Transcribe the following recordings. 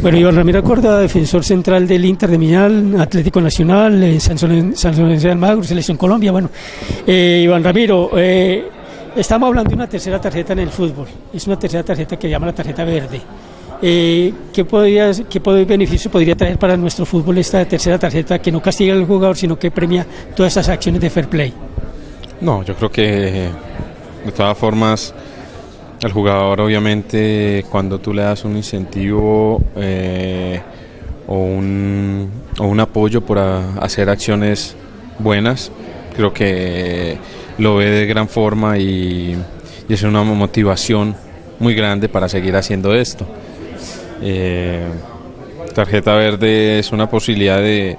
Bueno, Iván Ramiro Corda, defensor central del Inter de Milán, Atlético Nacional, eh, San Lorenzo de Almagro, Selección Colombia. Bueno, eh, Iván Ramiro, eh, estamos hablando de una tercera tarjeta en el fútbol. Es una tercera tarjeta que llama la tarjeta verde. Eh, ¿qué, podría, ¿Qué beneficio podría traer para nuestro fútbol esta tercera tarjeta que no castiga al jugador, sino que premia todas estas acciones de fair play? No, yo creo que de todas formas el jugador obviamente cuando tú le das un incentivo eh, o, un, o, un, apoyo por hacer acciones buenas, creo que lo ve de gran forma y, es una motivación muy grande para seguir haciendo esto. Eh, tarjeta verde es una posibilidad de,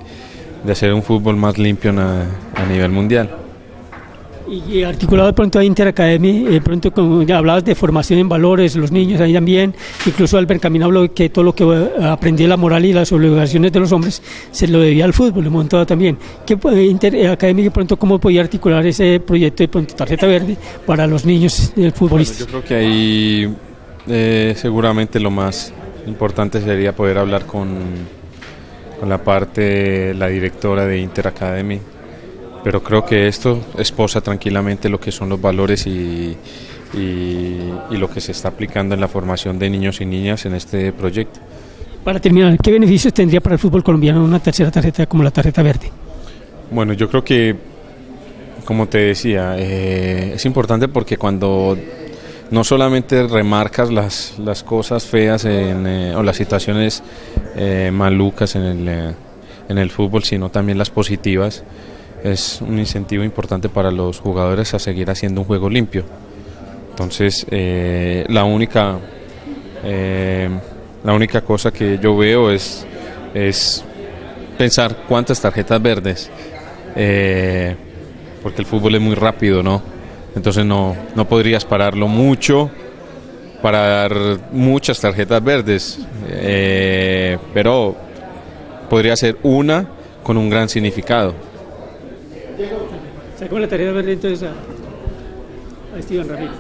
hacer un fútbol más limpio a nivel mundial. Y articulado pronto a Inter Academy, de pronto como ya hablabas de formación en valores, los niños ahí también, incluso Albert Camino habló que todo lo que aprendí la moral y las obligaciones de los hombres se lo debía al fútbol, lo montaba también. ¿Qué Inter Academy de pronto cómo podía articular ese proyecto de pronto tarjeta verde para los niños del futbolista? yo creo que ahí eh, seguramente lo más importante sería poder hablar con, con la parte, la directora de Inter Academy, pero creo que esto esposa tranquilamente lo que son los valores y, y, lo que se está aplicando en la formación de niños y niñas en este proyecto. Para terminar, ¿qué beneficios tendría para el fútbol colombiano una tercera tarjeta como la tarjeta verde? Bueno, yo creo que, como te decía, eh, es importante porque cuando no solamente remarcas las, las cosas feas eh, o las situaciones eh, malucas en el, en el fútbol, sino también las positivas es un incentivo importante para los jugadores a seguir haciendo un juego limpio. Entonces, eh, la única eh, la única cosa que yo veo es, es pensar cuántas tarjetas verdes, eh, porque el fútbol es muy rápido, ¿no? Entonces no, no podrías pararlo mucho para dar muchas tarjetas verdes, pero podría ser una con un gran significado. Sacó la tarea de verle entonces a, a Steven Ramírez.